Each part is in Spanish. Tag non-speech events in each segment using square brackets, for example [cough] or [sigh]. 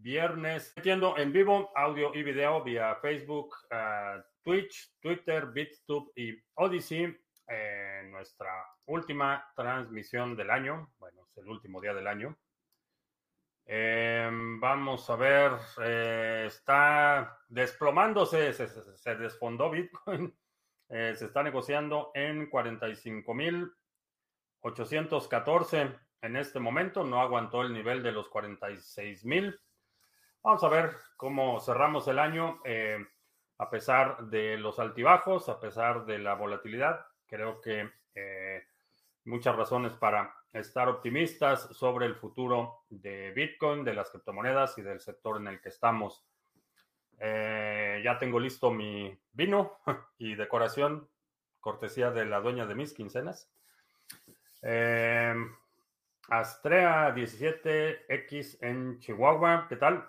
viernes, metiendo en vivo audio y video vía Facebook, uh, Twitch, Twitter, BitTube y Odyssey. Eh, nuestra última transmisión del año. Bueno, es el último día del año. Eh, vamos a ver, eh, está desplomándose, se, se, se desfondó Bitcoin. [laughs] Eh, se está negociando en 45.814 en este momento. No aguantó el nivel de los 46.000. Vamos a ver cómo cerramos el año. Eh, a pesar de los altibajos, a pesar de la volatilidad, creo que eh, muchas razones para estar optimistas sobre el futuro de Bitcoin, de las criptomonedas y del sector en el que estamos. Eh, ya tengo listo mi vino [laughs] y decoración, cortesía de la dueña de mis quincenas. Astrea 17X en Chihuahua, ¿qué tal?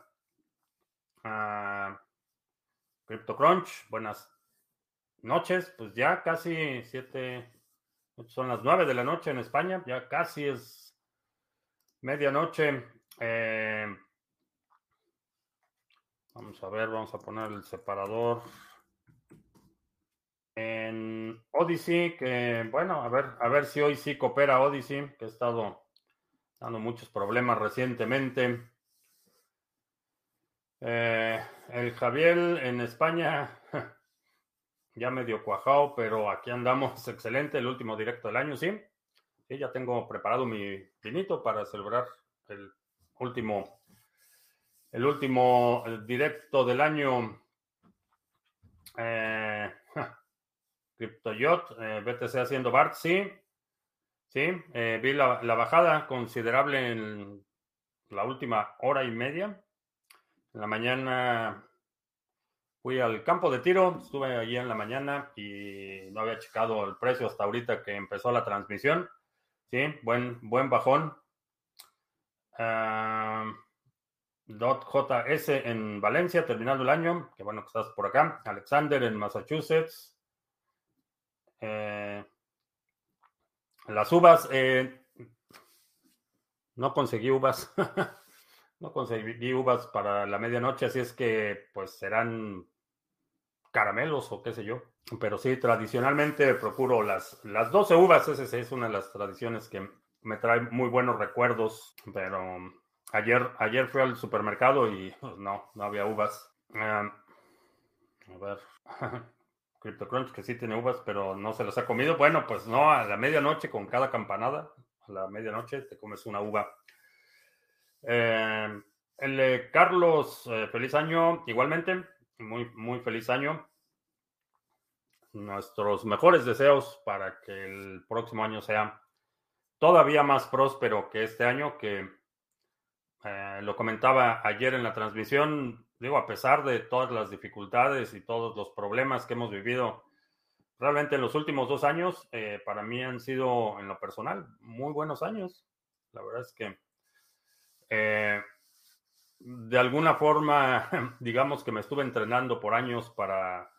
Uh, CryptoCrunch, buenas noches. Pues ya casi 7, son las 9 de la noche en España, ya casi es medianoche. Eh, Vamos a ver, vamos a poner el separador en Odyssey, que bueno, a ver, a ver si hoy sí coopera Odyssey, que ha estado dando muchos problemas recientemente. Eh, el Javier en España [laughs] ya medio cuajado, pero aquí andamos [laughs] excelente, el último directo del año, sí. Sí, ya tengo preparado mi vinito para celebrar el último el último directo del año. Eh, [laughs] CryptoYot, eh, BTC haciendo BART, sí. Sí, eh, vi la, bajada considerable en la última hora y media. En la mañana fui al campo de tiro, estuve allí en la mañana y no había checado el precio hasta ahorita que empezó la transmisión. Sí, buen, buen bajón. Uh, .js en Valencia, terminando el año. Qué bueno que estás por acá. Alexander en Massachusetts. Eh, las uvas. Eh, no conseguí uvas. [laughs] no conseguí uvas para la medianoche, así es que pues serán caramelos o qué sé yo. Pero sí, tradicionalmente procuro las, las 12 uvas. Esa es una de las tradiciones que me trae muy buenos recuerdos. Pero Ayer, ayer fui al supermercado y pues, no, no había uvas. Um, a ver. [laughs] CryptoCrunch que sí tiene uvas, pero no se las ha comido. Bueno, pues no, a la medianoche con cada campanada, a la medianoche te comes una uva. Eh, el eh, Carlos, eh, feliz año, igualmente, muy, muy feliz año. Nuestros mejores deseos para que el próximo año sea todavía más próspero que este año, que eh, lo comentaba ayer en la transmisión, digo, a pesar de todas las dificultades y todos los problemas que hemos vivido, realmente en los últimos dos años, para mí han sido, en lo personal, muy buenos años. La verdad es que, eh, de alguna forma, [laughs] digamos que me estuve entrenando por años para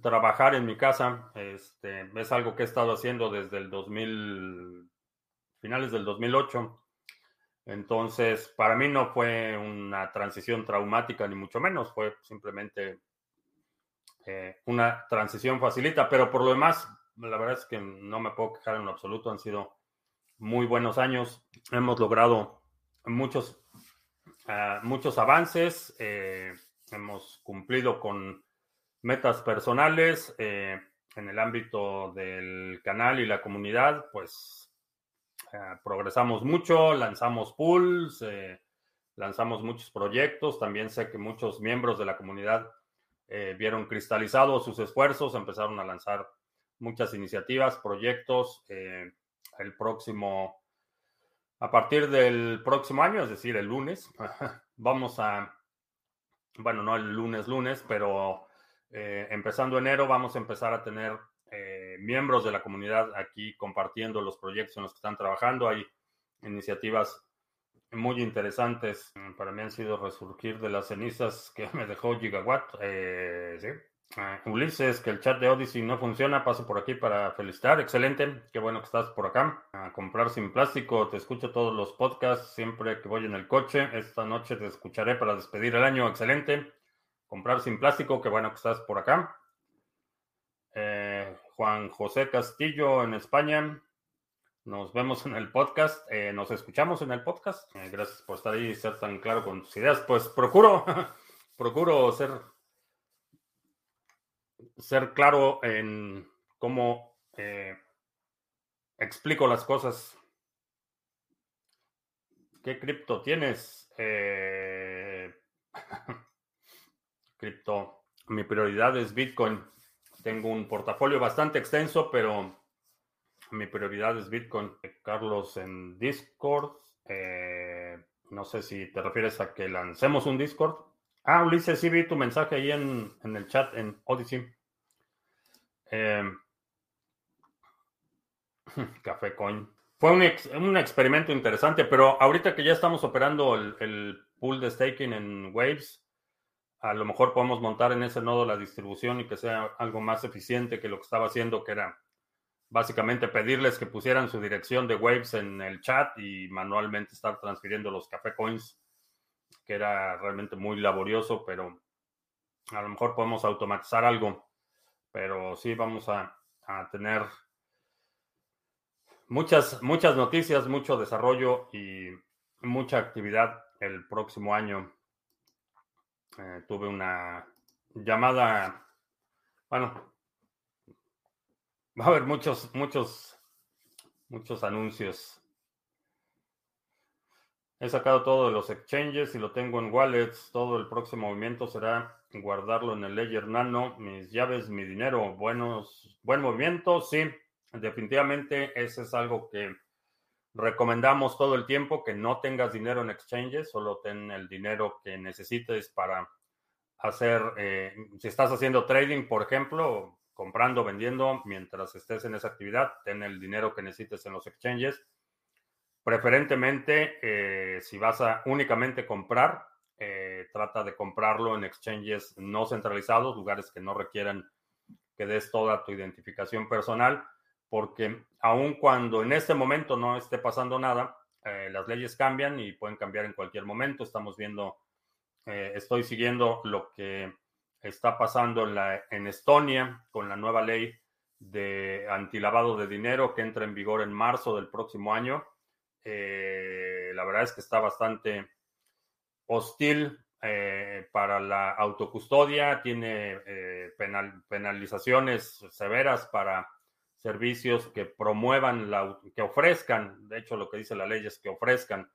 trabajar en mi casa. Este, es algo que he estado haciendo desde el 2000 finales del 2008. Entonces, para mí no fue una transición traumática, ni mucho menos, fue simplemente eh, una transición facilita, pero por lo demás, la verdad es que no me puedo quejar en lo absoluto, han sido muy buenos años, hemos logrado muchos, uh, muchos avances, eh, hemos cumplido con metas personales eh, en el ámbito del canal y la comunidad, pues progresamos mucho, lanzamos pools, eh, lanzamos muchos proyectos. También sé que muchos miembros de la comunidad vieron cristalizados sus esfuerzos, empezaron a lanzar muchas iniciativas, proyectos. El próximo, a partir del próximo año, es decir, el lunes, [laughs] vamos a, bueno, no el lunes, lunes, pero empezando enero vamos a empezar a tener eh, miembros de la comunidad aquí compartiendo los proyectos en los que están trabajando. Hay iniciativas muy interesantes. Para mí han sido resurgir de las cenizas que [laughs] me dejó Gigawatt. Eh, sí. Ulises, que el chat de Odyssey no funciona, paso por aquí para felicitar. Excelente, qué bueno que estás por acá. Comprar sin plástico, te escucho todos los podcasts siempre que voy en el coche. Esta noche te escucharé para despedir el año. Excelente. Comprar sin plástico, qué bueno que estás por acá. Eh, Juan José Castillo en España. Nos vemos en el podcast. Eh, nos escuchamos en el podcast. Eh, gracias por estar ahí y ser tan claro con tus ideas. Pues procuro, [laughs] procuro ser ser claro en cómo eh, explico las cosas. ¿Qué cripto tienes? Eh, [laughs] cripto, mi prioridad es Bitcoin. Tengo un portafolio bastante extenso, pero mi prioridad es Bitcoin. Carlos en Discord. Eh, no sé si te refieres a que lancemos un Discord. Ah, Ulises, sí vi tu mensaje ahí en, en el chat en Odyssey. Eh, [laughs] Café Coin. Fue un, un, experimento interesante, pero ahorita que ya estamos operando el, pool de staking en Waves, a lo mejor podemos montar en ese nodo la distribución y que sea algo más eficiente que lo que estaba haciendo, que era básicamente pedirles que pusieran su dirección de Waves en el chat y manualmente estar transfiriendo los Café Coins, era realmente muy laborioso, pero a lo mejor podemos automatizar algo pero sí vamos a, tener muchas, muchas noticias, mucho desarrollo y mucha actividad el próximo año. Eh, tuve una llamada, bueno, va a haber muchos, muchos, muchos anuncios He sacado todo de los exchanges y lo tengo en wallets. Todo el próximo movimiento será guardarlo en el Ledger Nano. Mis llaves, mi dinero, buenos, buen movimiento. Sí, definitivamente ese es algo que recomendamos todo el tiempo, que no tengas dinero en exchanges, solo ten el dinero que necesites para hacer, eh, si estás haciendo trading, por ejemplo, comprando, vendiendo, mientras estés en esa actividad, ten el dinero que necesites en los exchanges Preferentemente, eh, si vas a únicamente comprar, eh, trata de comprarlo en exchanges no centralizados, lugares que no requieran que des toda tu identificación personal, porque aun cuando en este momento no esté pasando nada, eh, las leyes cambian y pueden cambiar en cualquier momento. Estamos viendo, estoy siguiendo lo que está pasando en, en Estonia con la nueva ley de antilavado de dinero que entra en vigor en marzo del próximo año eh, la verdad es que está bastante hostil eh, para la autocustodia, tiene eh, penalizaciones severas para servicios que promuevan, la, que ofrezcan, de hecho lo que dice la ley es que ofrezcan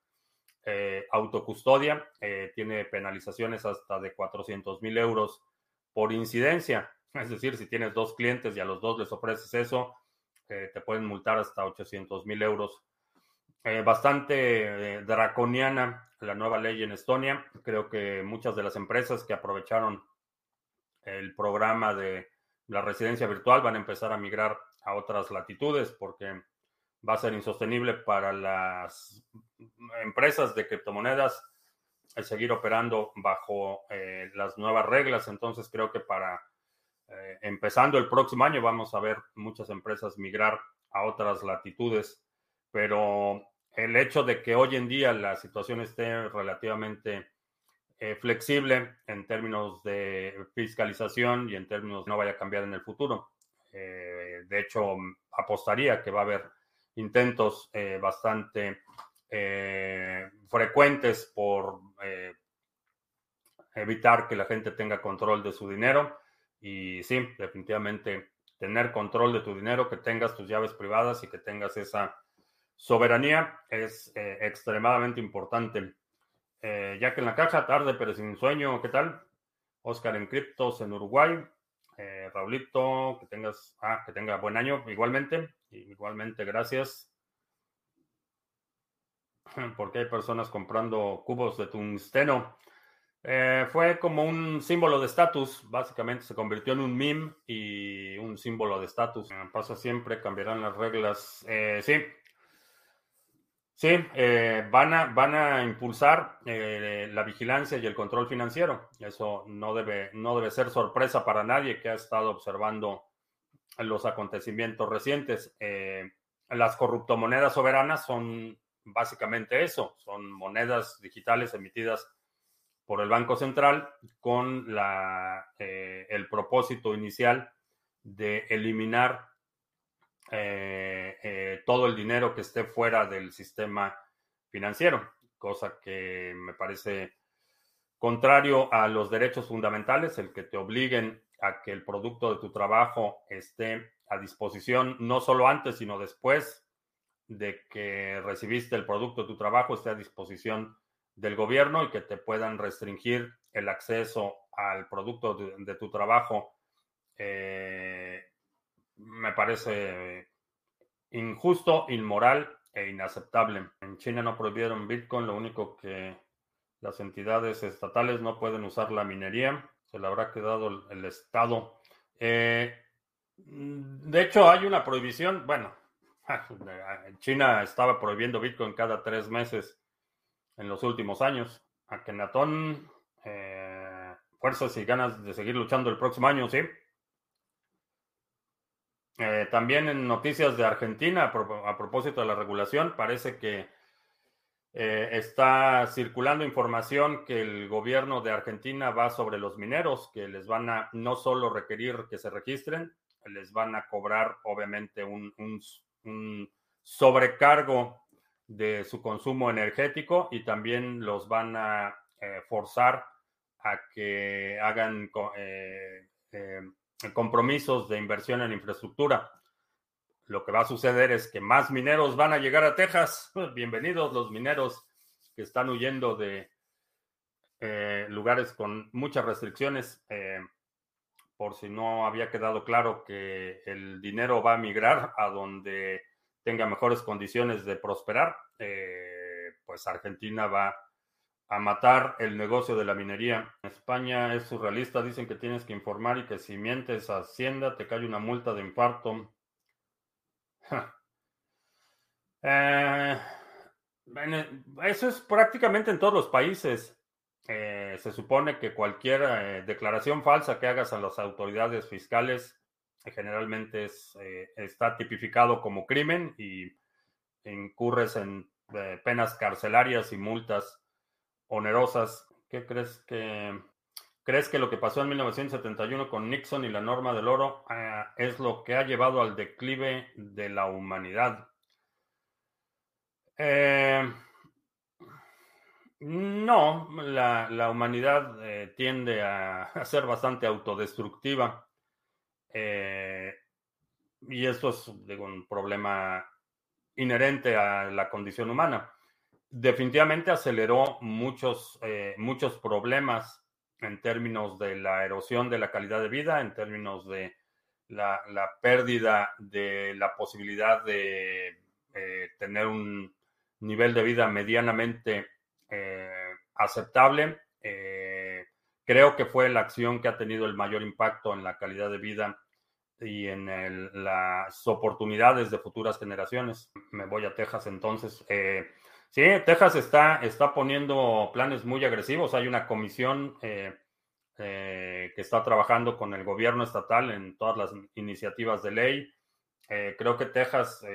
autocustodia, tiene penalizaciones hasta de 400 mil euros por incidencia, [laughs] es decir, si tienes dos clientes y a los dos les ofreces eso, te pueden multar hasta 800 mil euros eh, bastante eh, draconiana la nueva ley en Estonia. Creo que muchas de las empresas que aprovecharon el programa de la residencia virtual van a empezar a migrar a otras latitudes porque va a ser insostenible para las empresas de criptomonedas el seguir operando bajo eh, las nuevas reglas. Entonces creo que para empezando el próximo año vamos a ver muchas empresas migrar a otras latitudes pero el hecho de que hoy en día la situación esté relativamente eh, flexible en términos de fiscalización y en términos no vaya a cambiar en el futuro. Eh, de hecho, apostaría que va a haber intentos eh, bastante frecuentes por evitar que la gente tenga control de su dinero. Y sí, definitivamente tener control de tu dinero, que tengas tus llaves privadas y que tengas esa Soberanía es eh, extremadamente importante. Eh, que en la caja, tarde pero sin sueño, ¿qué tal? Oscar en Criptos en Uruguay. Eh, Raulito, que tengas, ah, que tenga buen año igualmente. Igualmente, gracias. [laughs] Porque hay personas comprando cubos de tungsteno. fue como un símbolo de estatus, básicamente se convirtió en un meme y un símbolo de estatus. pasa siempre, cambiarán las reglas. sí, Sí, eh, van, a, van a impulsar eh, la vigilancia y el control financiero. Eso no debe, no debe ser sorpresa para nadie que ha estado observando los acontecimientos recientes. Eh, las corruptomonedas soberanas son básicamente eso, son monedas digitales emitidas por el Banco Central con la, el propósito inicial de eliminar eh, eh, todo el dinero que esté fuera del sistema financiero, cosa que me parece contrario a los derechos fundamentales, el que te obliguen a que el producto de tu trabajo esté a disposición no solo antes, sino después de que recibiste el producto de tu trabajo, esté a disposición del gobierno y que te puedan restringir el acceso al producto de, tu trabajo eh, me parece injusto, inmoral e inaceptable. En China no prohibieron Bitcoin, lo único que las entidades estatales no pueden usar la minería, se le habrá quedado el, Estado. Eh, de hecho, hay una prohibición, bueno, [laughs] China estaba prohibiendo Bitcoin cada tres meses en los últimos años. Akenatón, eh, fuerzas y ganas de seguir luchando el próximo año, sí. Eh, también en noticias de Argentina, a, propósito de la regulación, parece que eh, está circulando información que el gobierno de Argentina va sobre los mineros, que les van a no solo requerir que se registren, les van a cobrar obviamente un, sobrecargo de su consumo energético y también los van a eh, forzar a que hagan compromisos de inversión en infraestructura. Lo que va a suceder es que más mineros van a llegar a Texas. [laughs] Bienvenidos los mineros que están huyendo de eh, lugares con muchas restricciones. Eh, por si no había quedado claro que el dinero va a migrar a donde tenga mejores condiciones de prosperar, eh, pues Argentina va a matar el negocio de la minería. España es surrealista, dicen que tienes que informar y que si mientes a Hacienda te cae una multa de infarto. [laughs] Eh, eso es prácticamente en todos los países. Eh, se supone que cualquier eh, declaración falsa que hagas a las autoridades fiscales generalmente es, está tipificado como crimen y incurres en penas carcelarias y multas onerosas. ¿Qué crees que crees que lo que pasó en 1971 con Nixon y la norma del oro ah, es lo que ha llevado al declive de la humanidad? Eh, no, la, humanidad eh, tiende [laughs] a, ser bastante autodestructiva. Eh, y esto es un problema inherente a la condición humana definitivamente aceleró muchos, eh, muchos problemas en términos de la erosión de la calidad de vida, en términos de la, pérdida de la posibilidad de eh, tener un nivel de vida medianamente eh, aceptable. creo que fue la acción que ha tenido el mayor impacto en la calidad de vida y en las oportunidades de futuras generaciones. Me voy a Texas entonces. Sí, Texas está, está poniendo planes muy agresivos. Hay una comisión eh, eh, que está trabajando con el gobierno estatal en todas las iniciativas de ley. Eh, creo que Texas,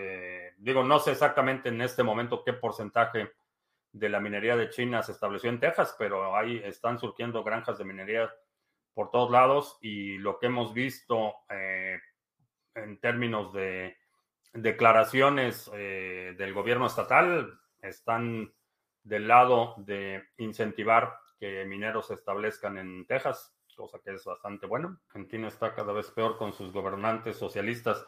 digo, no sé exactamente en este momento qué porcentaje de la minería de China se estableció en Texas, pero ahí están surgiendo granjas de minería por todos lados y lo que hemos visto en términos de declaraciones del gobierno estatal están del lado de incentivar que mineros se establezcan en Texas, cosa que es bastante bueno. Argentina está cada vez peor con sus gobernantes socialistas.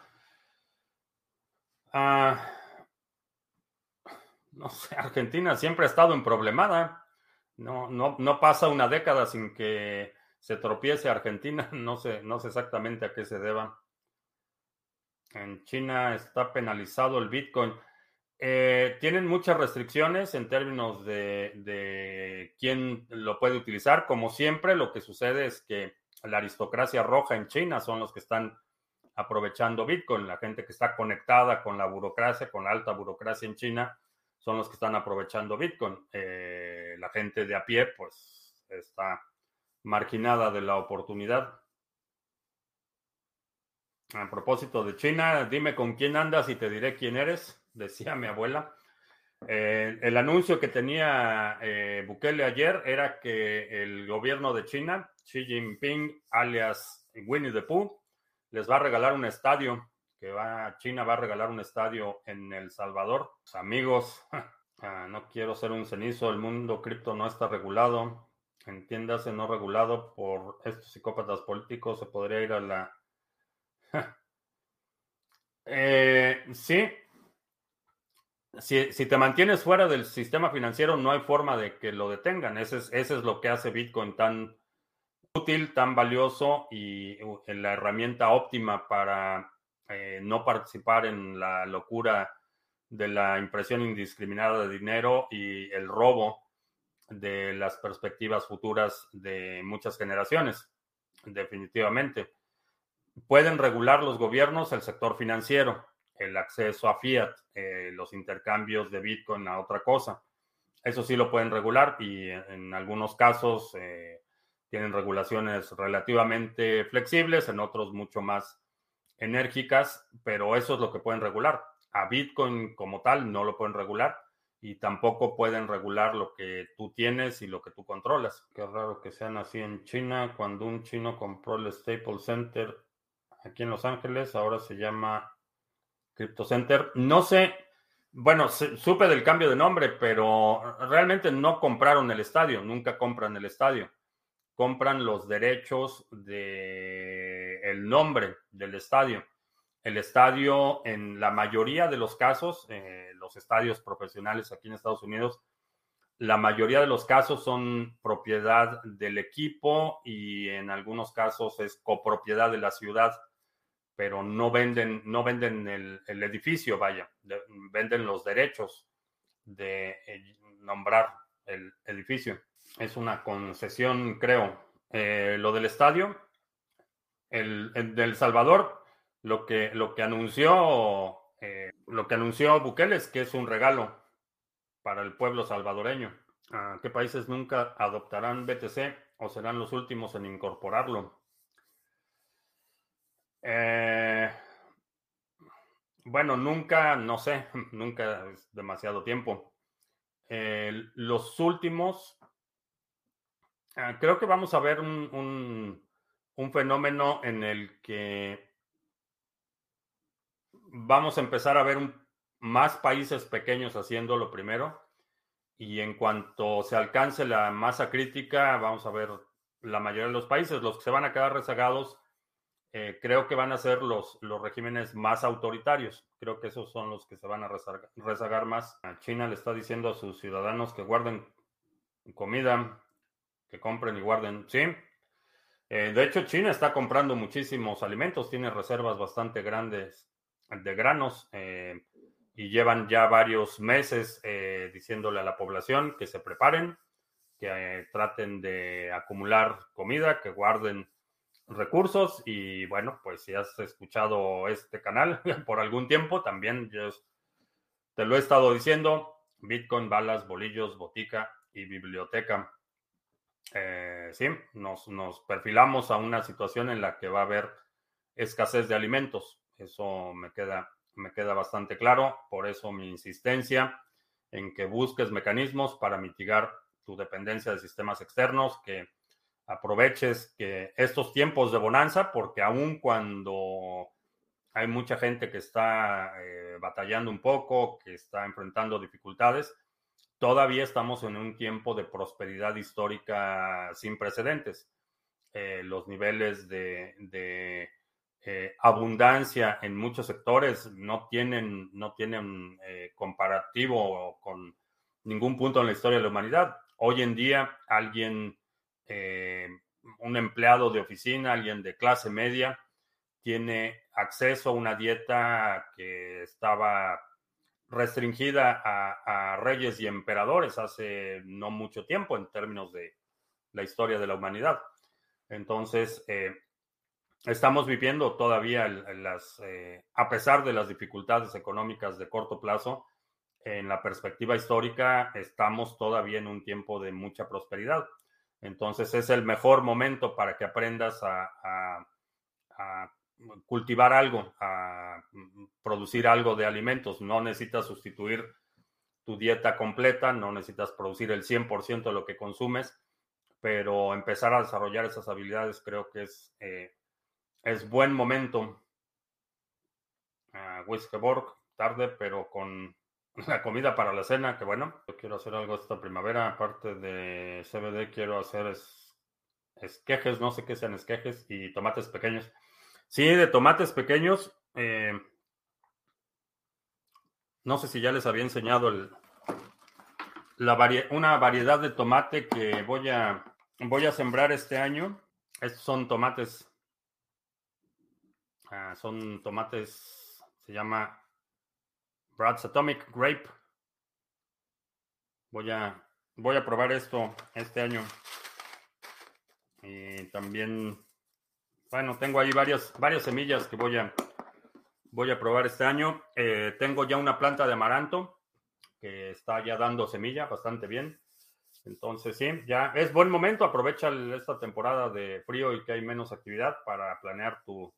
Ah, no sé, Argentina siempre ha estado en problemada. No, no, no pasa una década sin que se tropiece Argentina. [laughs] No sé, no sé exactamente a qué se deba. En China está penalizado el Bitcoin. Eh, tienen muchas restricciones en términos de, quién lo puede utilizar. Como siempre, lo que sucede es que la aristocracia roja en China son los que están aprovechando Bitcoin. La gente que está conectada con la burocracia, con la alta burocracia en China, son los que están aprovechando Bitcoin. Eh, la gente de a pie, pues, está marginada de la oportunidad. A propósito de China, dime con quién andas y te diré quién eres, decía mi abuela. Eh, el anuncio que tenía eh, Bukele ayer era que el gobierno de China, Xi Jinping, alias Winnie the Pooh, les va a regalar un estadio, que va, China va a regalar un estadio en El Salvador. Pues, amigos, [laughs] ah, no quiero ser un cenizo, el mundo cripto no está regulado. Entiéndase, no regulado por estos psicópatas políticos, se podría ir a la... [laughs] Eh, sí, si, te mantienes fuera del sistema financiero, no hay forma de que lo detengan. Ese es, lo que hace Bitcoin tan útil, tan valioso y la herramienta óptima para eh, no participar en la locura de la impresión indiscriminada de dinero y el robo de las perspectivas futuras de muchas generaciones, definitivamente. Pueden regular los gobiernos el sector financiero, el acceso a fiat, eh, los intercambios de Bitcoin a otra cosa. Eso sí lo pueden regular y en algunos casos eh, tienen regulaciones relativamente flexibles, en otros mucho más enérgicas, pero eso es lo que pueden regular. A Bitcoin como tal no lo pueden regular y tampoco pueden regular lo que tú tienes y lo que tú controlas. Qué raro que sean así en China. Cuando un chino compró el Staples Center aquí en Los Ángeles, ahora se llama Crypto Center. No sé, bueno, supe del cambio de nombre, pero realmente no compraron el estadio, nunca compran el estadio. Compran los derechos de el nombre del estadio. El estadio, en la mayoría de los casos, eh, los estadios profesionales aquí en Estados Unidos, la mayoría de los casos son propiedad del equipo y en algunos casos es copropiedad de la ciudad pero no venden, no venden el, edificio, vaya, venden los derechos de eh, nombrar el edificio. Es una concesión, creo. Eh, lo del estadio, el, del Salvador, lo que, lo que anunció, eh, lo que anunció Bukele es que es un regalo para el pueblo salvadoreño. ¿Qué países nunca adoptarán BTC o serán los últimos en incorporarlo? Eh, bueno, nunca, no sé, [laughs] nunca es demasiado tiempo. los últimos, ah, creo que vamos a ver un, fenómeno en el que vamos a empezar a ver más países pequeños haciendo lo primero. Y en cuanto se alcance la masa crítica, vamos a ver la mayoría de los países, los que se van a quedar rezagados eh, creo que van a ser los, los regímenes más autoritarios. Creo que esos son los que se van a rezagar, más. China le está diciendo a sus ciudadanos que guarden comida, que compren y guarden. Sí. Eh, de hecho, China está comprando muchísimos alimentos, tiene reservas bastante grandes de granos eh, y llevan ya varios meses diciéndole a la población que se preparen, que traten de acumular comida, que guarden recursos y bueno, pues si has escuchado este canal [laughs] por algún tiempo, también yo te lo he estado diciendo, Bitcoin, balas, bolillos, botica y biblioteca. Eh, sí, nos, nos perfilamos a una situación en la que va a haber escasez de alimentos. Eso me queda, me queda bastante claro. Por eso mi insistencia en que busques mecanismos para mitigar tu dependencia de sistemas externos que aproveches que estos tiempos de bonanza, porque aun cuando hay mucha gente que está eh, batallando un poco, que está enfrentando dificultades, todavía estamos en un tiempo de prosperidad histórica sin precedentes. Eh, los niveles de, eh, abundancia en muchos sectores no tienen, no tienen comparativo con ningún punto en la historia de la humanidad. Hoy en día alguien eh, un empleado de oficina, alguien de clase media, tiene acceso a una dieta que estaba restringida a, reyes y emperadores hace no mucho tiempo en términos de la historia de la humanidad. Entonces, eh, estamos viviendo todavía las, eh, a pesar de las dificultades económicas de corto plazo, en la perspectiva histórica estamos todavía en un tiempo de mucha prosperidad. Entonces es el mejor momento para que aprendas a, cultivar algo, a producir algo de alimentos. No necesitas sustituir tu dieta completa, no necesitas producir el 100% de lo que consumes, pero empezar a desarrollar esas habilidades creo que es, eh, es buen momento. Uh, tarde, pero con la comida para la cena, que bueno, yo quiero hacer algo esta primavera, aparte de CBD, quiero hacer esquejes, no sé qué sean esquejes, y tomates pequeños. Sí, de tomates pequeños, eh, no sé si ya les había enseñado el, la una variedad de tomate que voy a, voy a sembrar este año. Estos son tomates, ah, son tomates, se llama Brad's Atomic Grape. Voy a, voy a probar esto este año. Y también, bueno, tengo ahí varias, varias semillas que voy a, voy a probar este año. Eh, tengo ya una planta de amaranto que está ya dando semilla bastante bien. Entonces, sí, ya es buen momento. Aprovecha esta temporada de frío y que hay menos actividad para planear tu,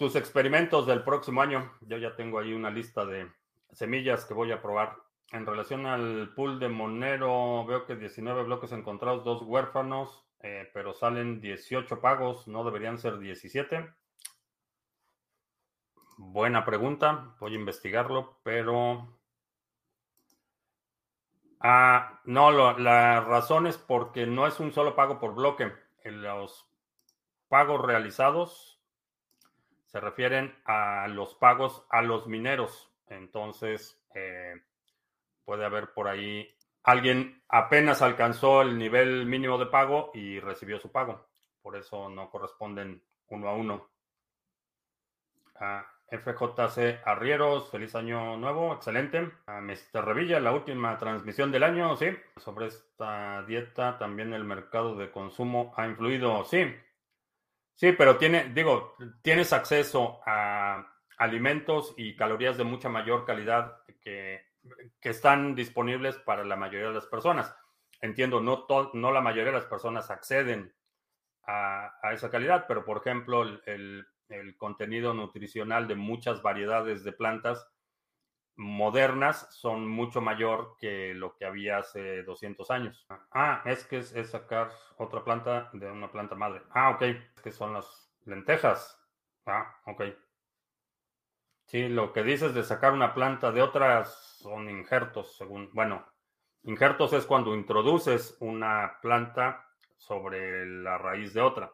tus experimentos del próximo año. Yo ya tengo ahí una lista de semillas que voy a probar. En relación al pool de Monero, veo que 19 bloques encontrados, dos huérfanos, eh, pero salen 18 pagos, no deberían ser 17. Buena pregunta, voy a investigarlo, pero... Ah, no, la razón es porque no es un solo pago por bloque. En los pagos realizados se refieren a los pagos a los mineros. Entonces, eh, puede haber por ahí alguien apenas alcanzó el nivel mínimo de pago y recibió su pago. Por eso no corresponden uno a uno. A FJC Arrieros, feliz año nuevo, excelente. A Mr. Revilla, la última transmisión del año, sí. Sobre esta dieta, también el mercado de consumo ha influido, sí. Sí, pero tiene, digo, tienes acceso a alimentos y calorías de mucha mayor calidad que, están disponibles para la mayoría de las personas. Entiendo, no, no la mayoría de las personas acceden a, esa calidad, pero por ejemplo, el, contenido nutricional de muchas variedades de plantas modernas son mucho mayor que lo que había hace 200 años. Ah, es que es, sacar otra planta de una planta madre. Ah, ok, es que son las lentejas. Ah, ok. Sí, lo que dices de sacar una planta de otras son injertos, según, bueno, injertos es cuando introduces una planta sobre la raíz de otra.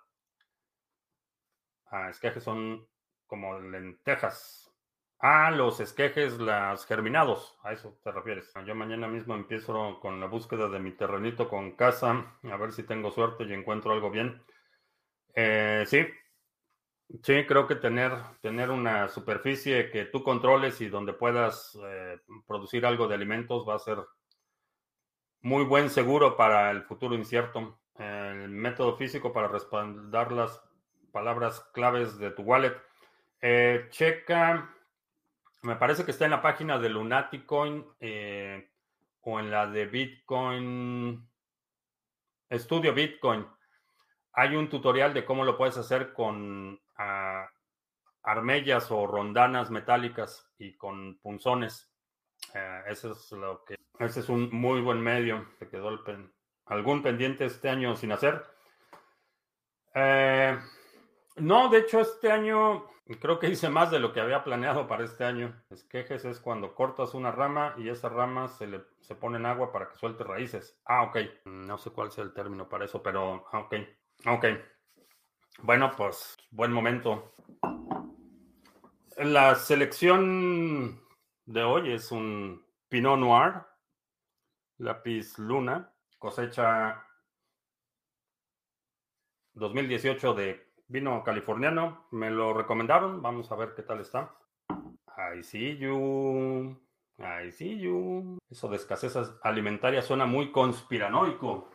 Ah, es que son como lentejas. Ah, los esquejes, las germinados, a eso te refieres. Yo mañana mismo empiezo con la búsqueda de mi terrenito con casa, a ver si tengo suerte y encuentro algo bien. Eh, sí, sí, creo que tener, tener una superficie que tú controles y donde puedas eh, producir algo de alimentos va a ser muy buen seguro para el futuro incierto. El método físico para respaldar las palabras claves de tu wallet. Eh, checa me parece que está en la página de Lunaticoin eh, o en la de Bitcoin, Estudio Bitcoin. Hay un tutorial de cómo lo puedes hacer con ah, armellas o rondanas metálicas y con punzones. Eh, ese es lo que. Ese es un muy buen medio. Te quedó algún pendiente este año sin hacer. Eh, no, de hecho, este año creo que hice más de lo que había planeado para este año. Esquejes es cuando cortas una rama y esa rama se le se pone en agua para que suelte raíces. Ah, ok. No sé cuál sea el término para eso, pero ah, ok. Ok. Bueno, pues buen momento. La selección de hoy es un Pinot Noir, lápiz Luna, cosecha 2018 de Vino californiano, me lo recomendaron, vamos a ver qué tal está. I see you. I see you. Eso de escasez alimentaria suena muy conspiranoico.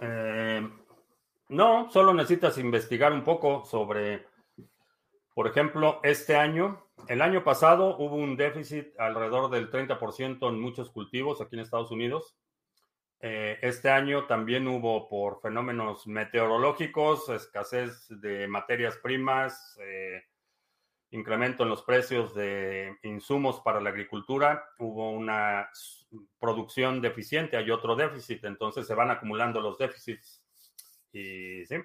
Eh, no, solo necesitas investigar un poco sobre Por ejemplo, este año, el año pasado hubo un déficit alrededor del 30% en muchos cultivos aquí en Estados Unidos. Eh, este año también hubo por fenómenos meteorológicos, escasez de materias primas, eh, incremento en los precios de insumos para la agricultura, hubo una producción deficiente, hay otro déficit, entonces se van acumulando los déficits. Y sí,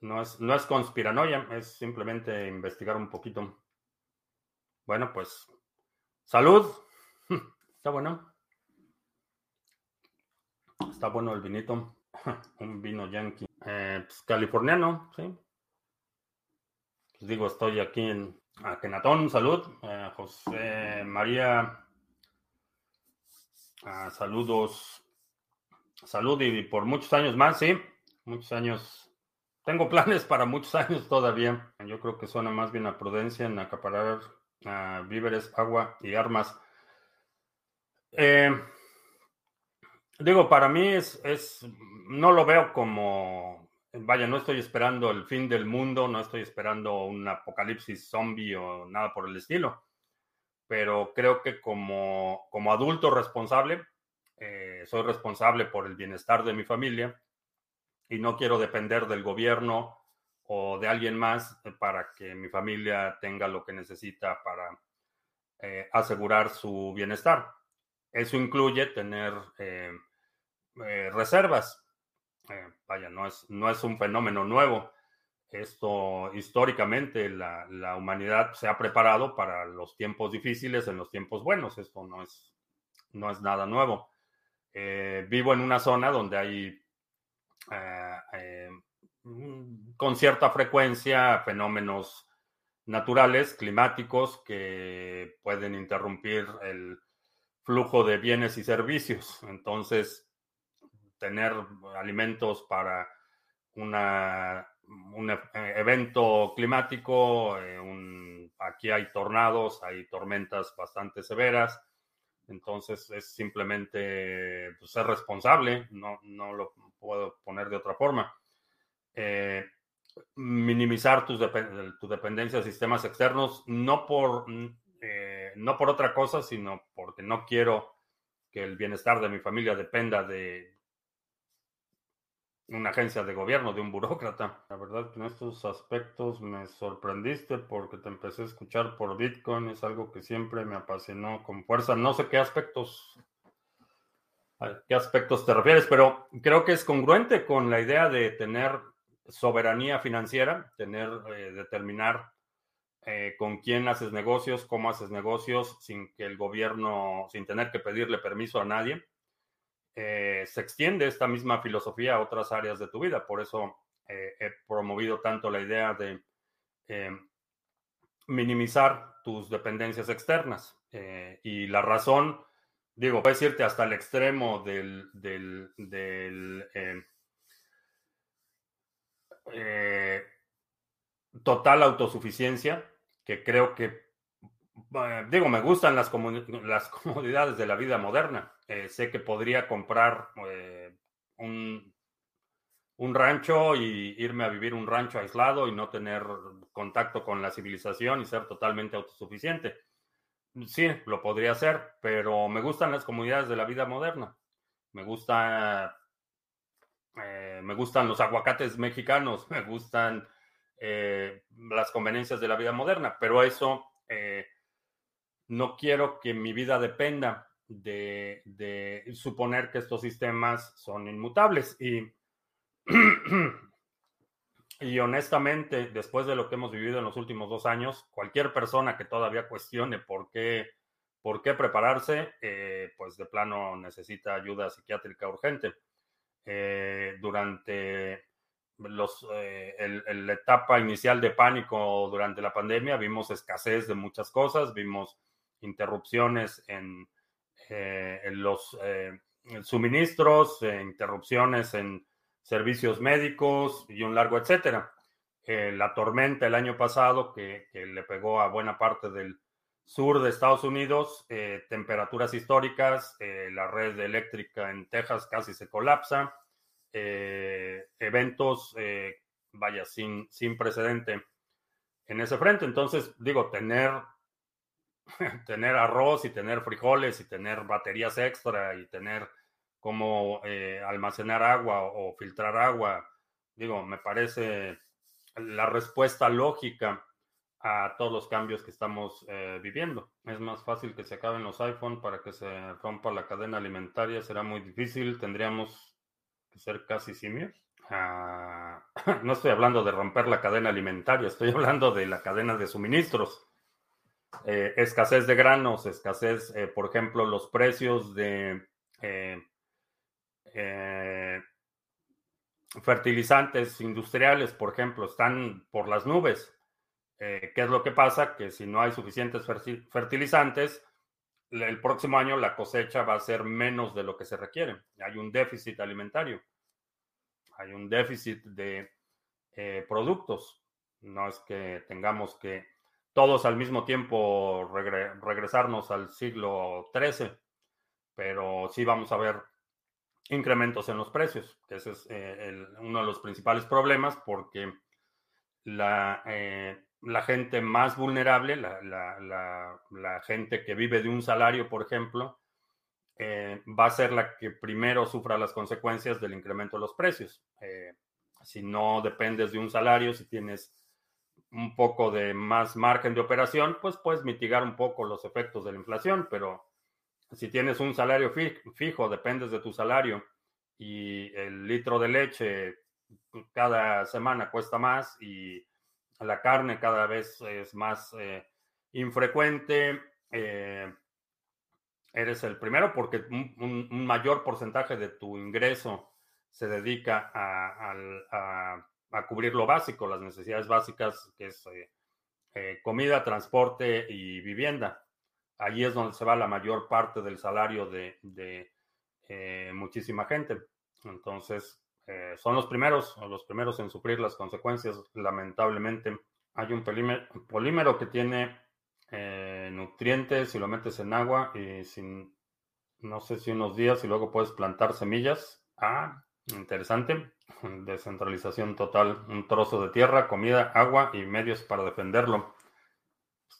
no es, no es conspiranoia, es simplemente investigar un poquito. Bueno, pues salud. [laughs] Está bueno. Está bueno el vinito. [laughs] Un vino yankee. Eh, pues, californiano, sí. Pues digo, estoy aquí en Akenatón, salud. Eh, José María, ah, saludos. Salud y por muchos años más, sí. Muchos años. Tengo planes para muchos [laughs] años todavía. Yo creo que suena más bien a prudencia en acaparar ah, víveres, agua y armas. Eh, digo, para mí es, es, no lo veo como Vaya, no estoy esperando el fin del mundo, no estoy esperando un apocalipsis zombie o nada por el estilo, pero creo que como, como adulto responsable, eh, soy responsable por el bienestar de mi familia y no quiero depender del gobierno o de alguien más para que mi familia tenga lo que necesita para eh, asegurar su bienestar. Eso incluye tener eh, reservas eh, vaya, no es, no es un fenómeno nuevo. Esto históricamente la, la, humanidad se ha preparado para los tiempos difíciles en los tiempos buenos. Esto no es, no es nada nuevo. Eh, vivo en una zona donde hay eh, con cierta frecuencia fenómenos naturales, climáticos, que pueden interrumpir el flujo de bienes y servicios. Entonces, tener alimentos para un e, evento climático. Eh, aquí hay tornados, hay tormentas bastante severas. Entonces es simplemente pues, ser responsable, no, no, lo puedo poner de otra forma. Eh, minimizar tus tu dependencia de sistemas externos, no por, eh, no por otra cosa, sino porque no quiero que el bienestar de mi familia dependa de, una agencia de gobierno, de un burócrata. La verdad que en estos aspectos me sorprendiste porque te empecé a escuchar por Bitcoin, es algo que siempre me apasionó con fuerza. No sé qué aspectos, a qué aspectos te refieres, pero creo que es congruente con la idea de tener soberanía financiera, tener, eh, determinar eh, con quién haces negocios, cómo haces negocios, sin que el gobierno, sin tener que pedirle permiso a nadie. Eh, se extiende esta misma filosofía a otras áreas de tu vida. Por eso eh, he promovido tanto la idea de eh, minimizar tus dependencias externas. y la razón, digo, puedes irte hasta el extremo del, del, total autosuficiencia, que creo que digo, me gustan las, [laughs] comodidades de la vida moderna. Eh, sé que podría comprar eh, un, un, rancho y irme a vivir un rancho aislado y no tener contacto con la civilización y ser totalmente autosuficiente. Sí, lo podría hacer, pero me gustan las comodidades de la vida moderna. Me gusta, eh, me gustan los aguacates mexicanos, [laughs] me gustan las conveniencias de la vida moderna, pero eso no quiero que mi vida dependa de, suponer que estos sistemas son inmutables. Y, [clears throat] y honestamente, después de lo que hemos vivido en los últimos dos años, cualquier persona que todavía cuestione por qué, por qué prepararse, eh, pues de plano necesita ayuda psiquiátrica urgente. Eh, durante los, eh, la etapa inicial de pánico durante la pandemia, vimos escasez de muchas cosas, vimos interrupciones en, eh, los eh, suministros, eh, interrupciones en servicios médicos y un largo etcétera. la tormenta el año pasado que, le pegó a buena parte del sur de Estados Unidos, temperaturas históricas, la red eléctrica en Texas casi se colapsa, eventos vaya, sin, sin precedente en ese frente. Entonces, digo, tener, [laughs] tener arroz y tener frijoles y tener baterías extra y tener cómo eh, almacenar agua o filtrar agua, digo, me parece la respuesta lógica a todos los cambios que estamos eh, viviendo. Es más fácil que se acaben los iPhone para que se rompa la cadena alimentaria. Será muy difícil. Tendríamos que ser casi simios. Ah, [laughs] no estoy hablando de romper la cadena alimentaria, estoy hablando de la cadena de suministros. Eh, escasez de granos, escasez, eh, por ejemplo, los precios de fertilizantes industriales, por ejemplo, están por las nubes. Eh, ¿Qué es lo que pasa? Que si no hay suficientes fertilizantes, el próximo año la cosecha va a ser menos de lo que se requiere. Hay un déficit alimentario. Hay un déficit de eh, productos. No es que tengamos que todos al mismo tiempo regresarnos al siglo XIII, pero sí vamos a ver incrementos en los precios, que ese es eh, uno de los principales problemas porque la, la gente más vulnerable, la, gente que vive de un salario, por ejemplo, eh, va a ser la que primero sufra las consecuencias del incremento de los precios. Eh, si no dependes de un salario, si tienes un poco de más margen de operación, pues puedes mitigar un poco los efectos de la inflación, pero si tienes un salario fijo, dependes de tu salario y el litro de leche cada semana cuesta más y la carne cada vez es más eh, infrecuente. Eh, eres el primero porque un, mayor porcentaje de tu ingreso se dedica a, cubrir lo básico, las necesidades básicas, que es eh, comida, transporte y vivienda. Allí es donde se va la mayor parte del salario de, de muchísima gente. Entonces, eh, son los primeros, los primeros en sufrir las consecuencias, lamentablemente. Hay un polímero, que tiene eh, nutrientes, si lo metes en agua y sin, no sé si unos días y luego puedes plantar semillas. Ah, interesante. Descentralización total, un trozo de tierra, comida, agua y medios para defenderlo.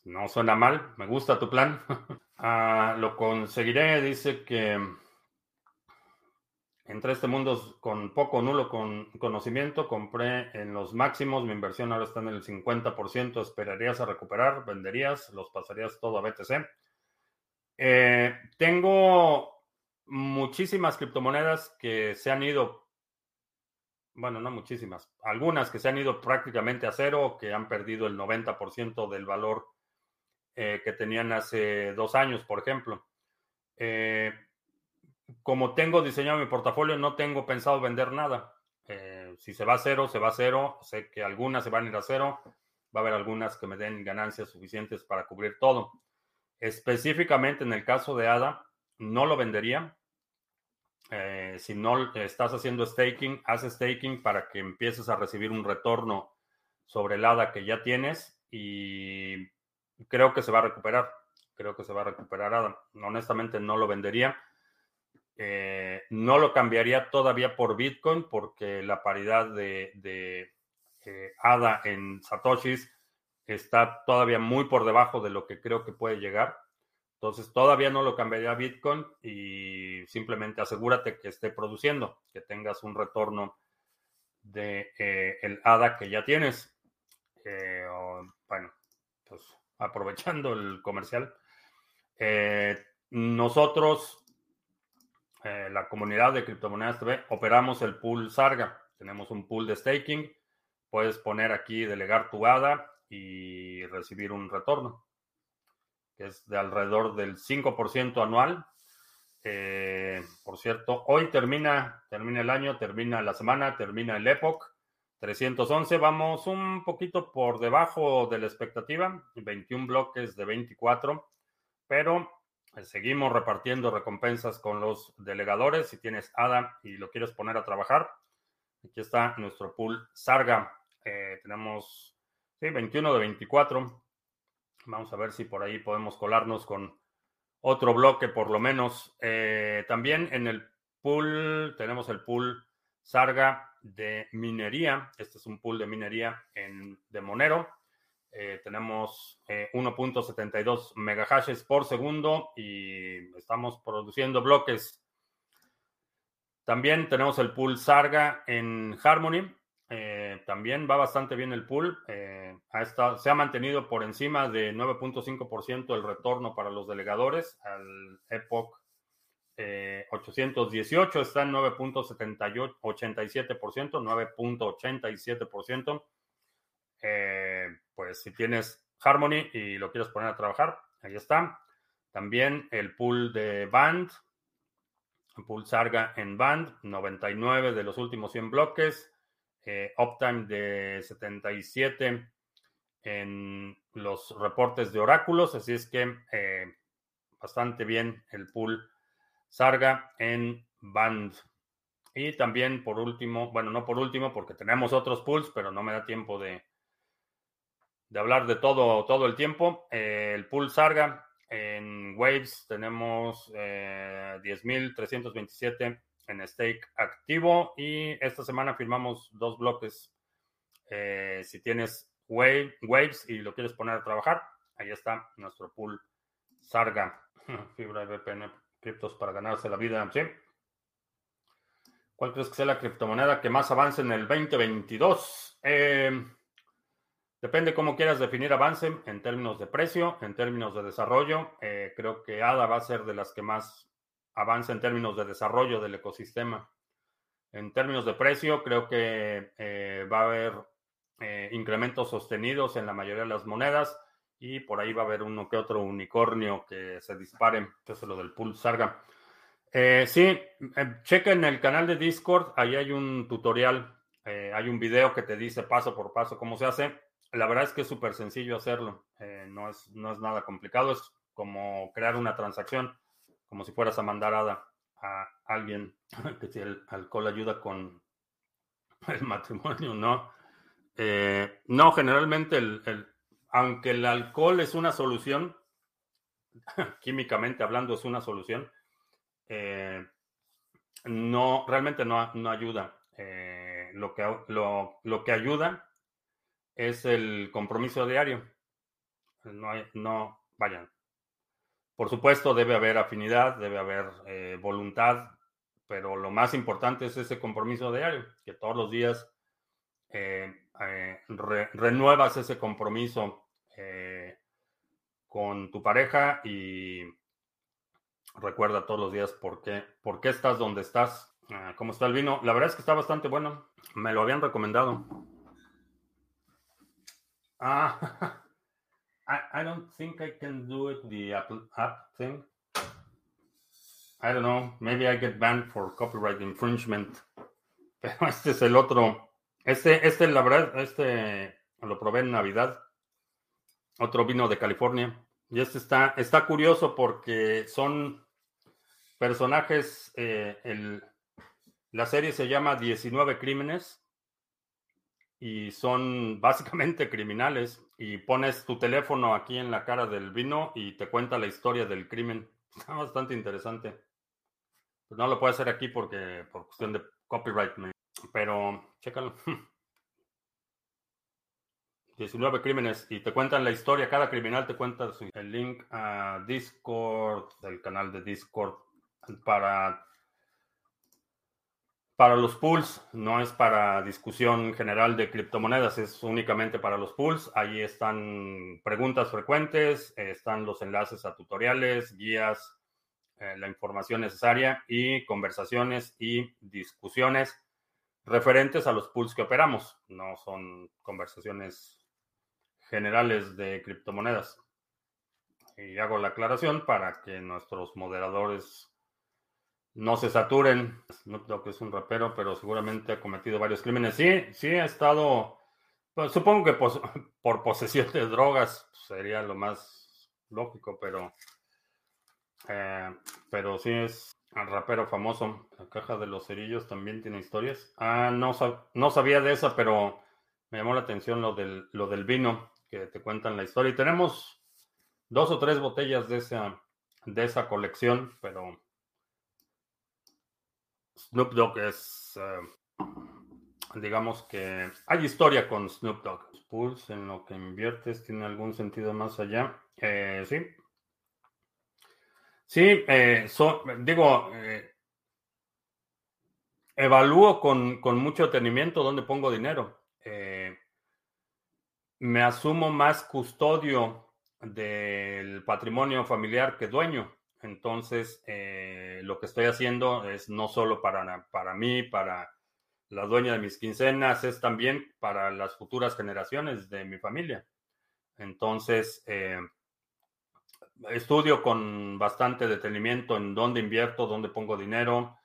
No suena mal, me gusta tu plan. [laughs] ah, lo conseguiré, dice que Entré a este mundo con poco nulo con conocimiento, compré en los máximos, mi inversión ahora está en el 50%, ¿esperarías a recuperar? ¿Venderías? ¿Los pasarías todo a BTC? Eh, tengo muchísimas criptomonedas que se han ido, bueno, no muchísimas, algunas que se han ido prácticamente a cero, que han perdido el 90% del valor eh, que tenían hace dos años, por ejemplo. Eh, como tengo diseñado mi portafolio, no tengo pensado vender nada. Eh, si se va a cero, se va a cero. Sé que algunas se van a ir a cero. Va a haber algunas que me den ganancias suficientes para cubrir todo. Específicamente en el caso de ADA, no lo vendería. Eh, si no estás haciendo staking, haz staking para que empieces a recibir un retorno sobre el ADA que ya tienes y creo que se va a recuperar. Creo que se va a recuperar ADA. Honestamente no lo vendería eh, no lo cambiaría todavía por Bitcoin porque la paridad de, eh, ADA en Satoshis está todavía muy por debajo de lo que creo que puede llegar. Entonces todavía no lo cambiaría a Bitcoin y simplemente asegúrate que esté produciendo, que tengas un retorno de eh, el ADA que ya tienes. bueno, pues aprovechando el comercial. nosotros eh, la comunidad de criptomonedas TV, operamos el pool Sarga. Tenemos un pool de staking. Puedes poner aquí, delegar tu ADA y recibir un retorno, que es de alrededor del 5% anual. Eh, por cierto, hoy termina, termina el año, termina la semana, termina el Epoch. 311, vamos un poquito por debajo de la expectativa, 21 bloques de 24, pero eh, seguimos repartiendo recompensas con los delegadores. Si tienes ADA y lo quieres poner a trabajar, aquí está nuestro pool Sarga. Eh, tenemos 21 de 24. Vamos a ver si por ahí podemos colarnos con otro bloque por lo menos. Eh, también en el pool tenemos el pool Sarga de minería. Este es un pool de minería en, de Monero. Eh, tenemos 1.72 megahashes por segundo y estamos produciendo bloques. También tenemos el pool Sarga en Harmony. Eh, también va bastante bien el pool. Eh, se ha mantenido por encima de 9.5% el retorno para los delegadores. Al Epoch 818 eh, está en 9.87%, 9.87%. pues si tienes Harmony y lo quieres poner a trabajar, ahí está. También el pool de Band, el pool Sarga en Band, 99 de los últimos 100 bloques eh, uptime de 77 en los reportes de oráculos, así es que eh, bastante bien el pool Sarga en Band. Y también por último, bueno, no por último, porque tenemos otros pools, pero no me da tiempo de, de hablar de todo, todo el tiempo. Eh, el pool Sarga en Waves tenemos 10.327 en stake activo y esta semana firmamos dos bloques. Eh, si tienes Waves y lo quieres poner a trabajar, ahí está nuestro pool Sarga, [laughs] fibra de VPN, criptos para ganarse la vida. ¿Cuál crees que sea la criptomoneda que más avance en el 2022? Eh, depende cómo quieras definir avance en términos de precio, en términos de desarrollo. Eh, creo que ADA va a ser de las que más avanza en términos de desarrollo del ecosistema. En términos de precio, creo que eh, va a haber eh, incrementos sostenidos en la mayoría de las monedas y por ahí va a haber uno que otro unicornio que se dispare. Eso es lo del pool Sarga. Eh, sí, checa en el canal de Discord, ahí hay un tutorial, hay un video que te dice paso por paso cómo se hace. La verdad es que es súper sencillo hacerlo, no, es, no es nada complicado, es como crear una transacción como si fueras a mandar a, a alguien [laughs] que si el alcohol ayuda con el matrimonio, no. Eh, no, generalmente, el, aunque el alcohol es una solución, [laughs] químicamente hablando es una solución, eh, no, realmente no, no ayuda. Eh, lo, que, lo, lo, que ayuda es el compromiso diario. No, hay, no, vayan, por supuesto, debe haber afinidad, debe haber eh, voluntad, pero lo más importante es ese compromiso diario, que todos los días eh, eh, renuevas ese compromiso con tu pareja y recuerda todos los días por qué, por qué estás donde estás, ah, cómo está el vino. La verdad es que está bastante bueno, me lo habían recomendado. Ah, [laughs] I, I don't think I can do it the Apple app thing. I don't know. Maybe I get banned for copyright infringement. [laughs] Pero este es el otro. Este, este, la verdad, este lo probé en Navidad. Otro vino de California. Y este está, está curioso porque son personajes. Eh, el, la serie se llama 19 Crímenes y son básicamente criminales y pones tu teléfono aquí en la cara del vino y te cuenta la historia del crimen. [laughs] Está bastante interesante. Pues no lo puedo hacer aquí porque por cuestión de copyright, pero chécalo. [laughs] 19 crímenes y te cuentan la historia, cada criminal te cuenta el link a Discord, el canal de Discord para para los pools, no es para discusión general de criptomonedas, es únicamente para los pools. Ahí están preguntas frecuentes, están los enlaces a tutoriales, guías, eh, la información necesaria y conversaciones y discusiones referentes a los pools que operamos. No son conversaciones generales de criptomonedas. Y hago la aclaración para que nuestros moderadores no se saturen. Snoop Dogg es un rapero, pero seguramente ha cometido varios crímenes. Sí, sí ha estado, pues, supongo que [laughs] por posesión de drogas sería lo más lógico, pero, eh, pero sí es un rapero famoso. La caja de los cerillos también tiene historias. Ah, no, no sabía de esa, pero me llamó la atención lo del, lo del vino, que te cuentan la historia. Y tenemos dos o tres botellas de esa, de esa colección, pero Snoop Dogg es, eh, digamos que hay historia con Snoop Dogg. Pulse en lo que inviertes tiene algún sentido más allá. Eh, sí. Sí, eh, digo, evalúo con, con, mucho detenimiento dónde pongo dinero. me asumo más custodio del patrimonio familiar que dueño. Entonces, lo que estoy haciendo es no solo para, para mí, para la dueña de mis quincenas, es también para las futuras generaciones de mi familia. Entonces, eh, estudio con bastante detenimiento en dónde invierto, dónde pongo dinero,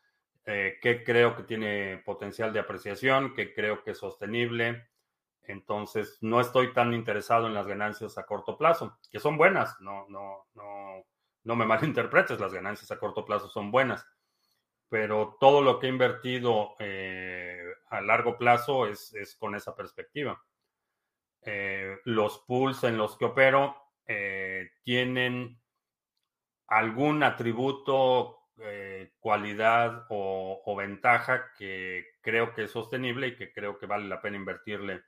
eh, qué creo que tiene potencial de apreciación, qué creo que es sostenible. Entonces, no estoy tan interesado en las ganancias a corto plazo, que son buenas, no, no, no, no me [laughs] malinterpretes, las ganancias a corto plazo son buenas pero todo lo que he invertido eh, a largo plazo es, con esa perspectiva. Eh, los pools en los que opero eh, tienen algún atributo, cualidad o, ventaja que creo que es sostenible y que creo que vale la pena invertirle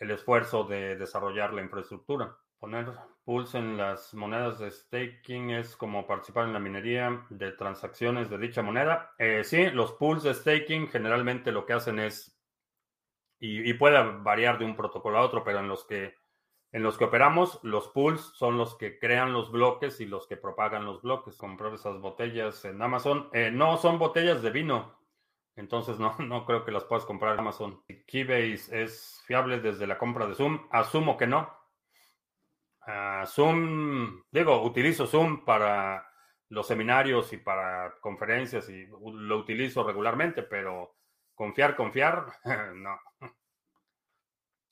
el esfuerzo de desarrollar la infraestructura. Poner pools en las monedas de staking es como participar en la minería de transacciones de dicha moneda. Eh, sí, los pools de staking generalmente lo que hacen es, y, puede variar de un protocolo a otro, pero en los que en los que operamos, los pools son los que crean los bloques y los que propagan los bloques. Comprar esas botellas en Amazon. Eh, no, son botellas de vino. Entonces no, no creo que las puedas comprar en Amazon. Keybase es fiable desde la compra de Zoom. Asumo que no. Ah, Zoom, digo, utilizo Zoom para los seminarios y para conferencias y lo utilizo regularmente, pero confiar, confiar, [laughs] no.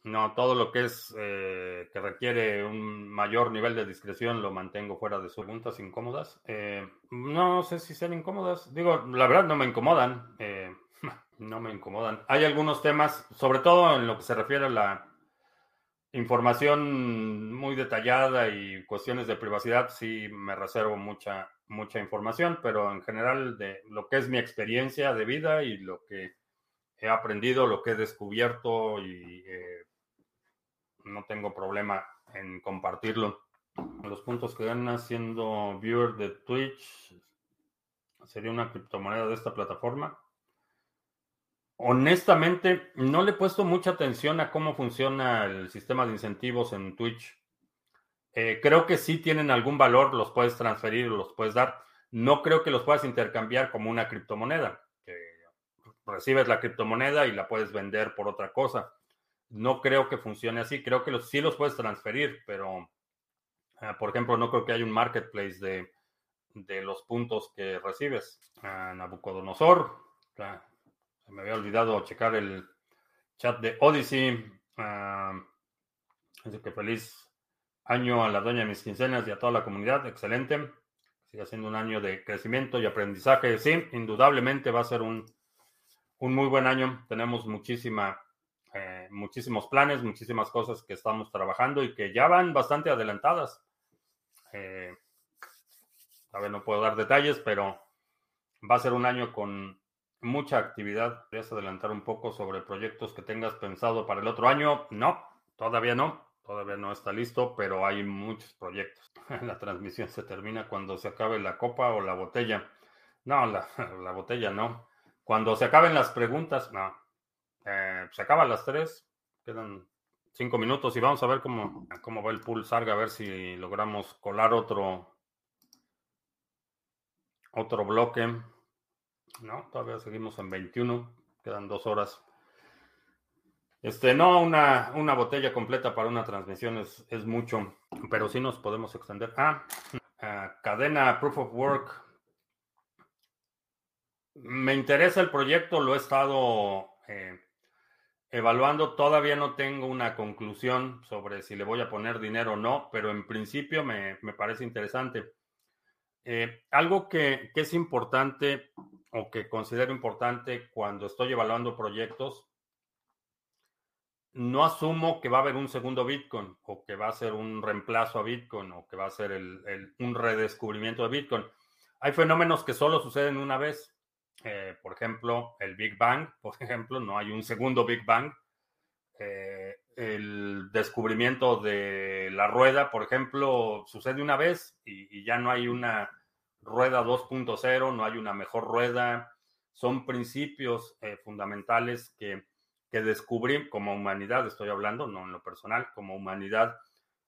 No, todo lo que es eh, que requiere un mayor nivel de discreción lo mantengo fuera de sus preguntas incómodas. Eh, no sé si sean incómodas. Digo, la verdad no me incomodan. Eh, [laughs] no me incomodan. Hay algunos temas, sobre todo en lo que se refiere a la información muy detallada y cuestiones de privacidad, sí me reservo mucha, mucha información, pero en general de lo que es mi experiencia de vida y lo que he aprendido, lo que he descubierto y eh, no tengo problema en compartirlo. Los puntos que ganan siendo viewer de Twitch sería una criptomoneda de esta plataforma. Honestamente, no le he puesto mucha atención a cómo funciona el sistema de incentivos en Twitch. Eh, creo que sí tienen algún valor, los puedes transferir, los puedes dar. No creo que los puedas intercambiar como una criptomoneda. recibes la criptomoneda y la puedes vender por otra cosa. No creo que funcione así. Creo que los, sí los puedes transferir, pero, ah, por ejemplo, no creo que haya un marketplace de, los puntos que recibes. Uh, Nabucodonosor, me había olvidado checar el chat de Odyssey. Uh, que feliz año a la doña de mis quincenas y a toda la comunidad. Excelente. Sigue siendo un año de crecimiento y aprendizaje. Sí, indudablemente va a ser un, un muy buen año. Tenemos muchísima, eh, muchísimos planes, muchísimas cosas que estamos trabajando y que ya van bastante adelantadas. Eh, a ver, no puedo dar detalles, pero va a ser un año con mucha actividad. ¿Podrías adelantar un poco sobre proyectos que tengas pensado para el otro año? No, todavía no. Todavía no está listo, pero hay muchos proyectos. [laughs] La transmisión se termina cuando se acabe la copa o la botella. No, [laughs] la, botella no. Cuando se acaben las preguntas, no. Eh, se acaban las tres. Quedan cinco minutos y vamos a ver cómo, cómo va el pool Sarga, a ver si logramos colar otro, otro bloque. No, todavía seguimos en 21, quedan dos horas. Este, no, una, una botella completa para una transmisión es, es, mucho, pero sí nos podemos extender. Ah, cadena Proof of Work. Me interesa el proyecto, lo he estado eh, evaluando. Todavía no tengo una conclusión sobre si le voy a poner dinero o no, pero en principio me, me parece interesante. Eh, algo que, es importante o que considero importante cuando estoy evaluando proyectos, no asumo que va a haber un segundo Bitcoin o que va a ser un reemplazo a Bitcoin o que va a ser un redescubrimiento de Bitcoin. Hay fenómenos que solo suceden una vez Eh, por ejemplo, el Big Bang, [laughs] por ejemplo, no hay un segundo Big Bang. Eh, el descubrimiento de la rueda, por ejemplo, sucede una vez y, ya no hay una rueda 2.0, no hay una mejor rueda. Son principios eh, fundamentales que, que como humanidad, estoy hablando, no en lo personal, como humanidad,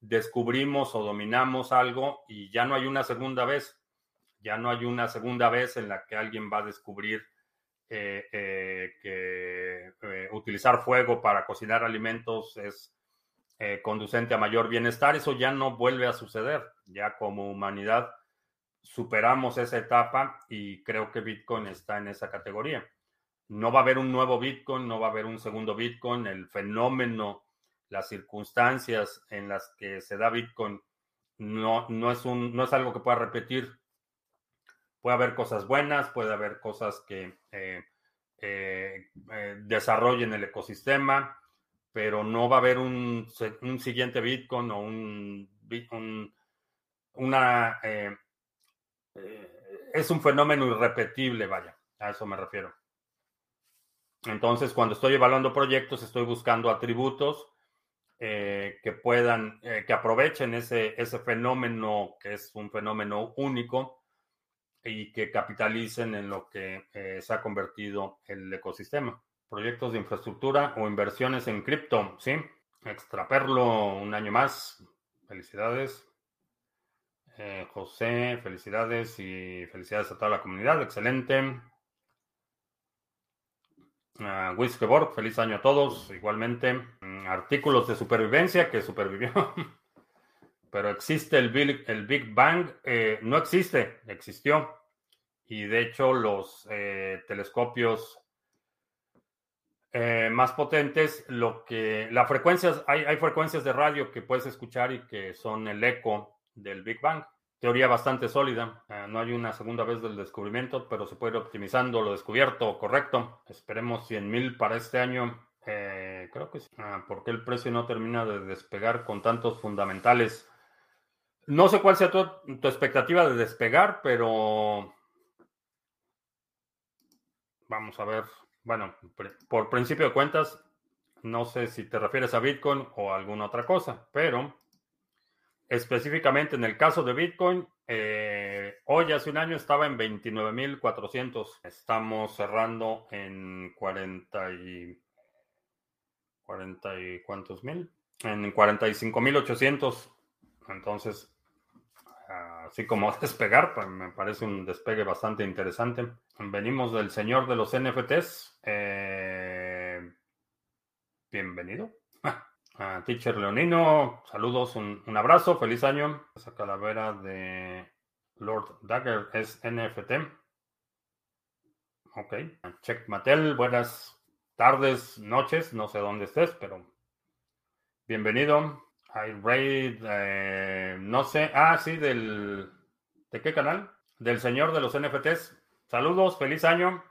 descubrimos o dominamos algo y ya no hay una segunda vez. Ya no hay una segunda vez en la que alguien va a descubrir eh, eh, que eh, utilizar fuego para cocinar alimentos es conducente a mayor bienestar. Eso ya no vuelve a suceder. Ya como humanidad superamos esa etapa y creo que Bitcoin está en esa categoría. No va a haber un nuevo Bitcoin, no va a haber un segundo Bitcoin. El fenómeno, las circunstancias en las que se da Bitcoin no, no, es, un, no es algo que pueda repetir puede haber cosas buenas, puede haber cosas que eh, eh, eh, desarrollen el ecosistema, pero no va a haber un, siguiente Bitcoin o un, una... es un fenómeno irrepetible, vaya, a eso me refiero. Entonces, cuando estoy evaluando proyectos, estoy buscando atributos que puedan, que aprovechen ese, ese fenómeno que es un fenómeno único y que capitalicen en lo que eh, se ha convertido el ecosistema. Proyectos de infraestructura o inversiones en cripto, ¿sí? Extraperlo un año más. Felicidades. Eh, José, felicidades y felicidades a toda la comunidad. Excelente. Uh, feliz año a todos. Igualmente, mm, artículos de supervivencia que supervivió. [laughs] pero existe el Big, Bang, eh, no existe, existió. Y de hecho los eh, telescopios eh, más potentes, lo que, las frecuencias, hay, hay frecuencias de radio que puedes escuchar y que son el eco del Big Bang. Teoría bastante sólida. no hay una segunda vez del descubrimiento, pero se puede ir optimizando lo descubierto, correcto. Esperemos 100 mil para este año. creo que sí. Ah, ¿Por qué el precio no termina de despegar con tantos fundamentales? No sé cuál sea tu, expectativa de despegar, pero vamos a ver. Bueno, por principio de cuentas, no sé si te refieres a Bitcoin o a alguna otra cosa, pero específicamente en el caso de Bitcoin, eh, hoy hace un año estaba en 29.400. Estamos cerrando en 40 y... 40 y cuántos mil? En 45.800. Entonces, así como [laughs] despegar, pues me parece un despegue bastante interesante. Venimos del señor de los NFTs. Eh, bienvenido. A [laughs] Teacher Leonino, saludos, un, abrazo, feliz año. Esa calavera de Lord Dagger es NFT. Ok. Check Mattel, buenas tardes, noches, no sé dónde estés, pero bienvenido. Raid, eh, no sé. Ah, sí, del. ¿De qué canal? Del señor de los NFTs. Saludos, feliz año.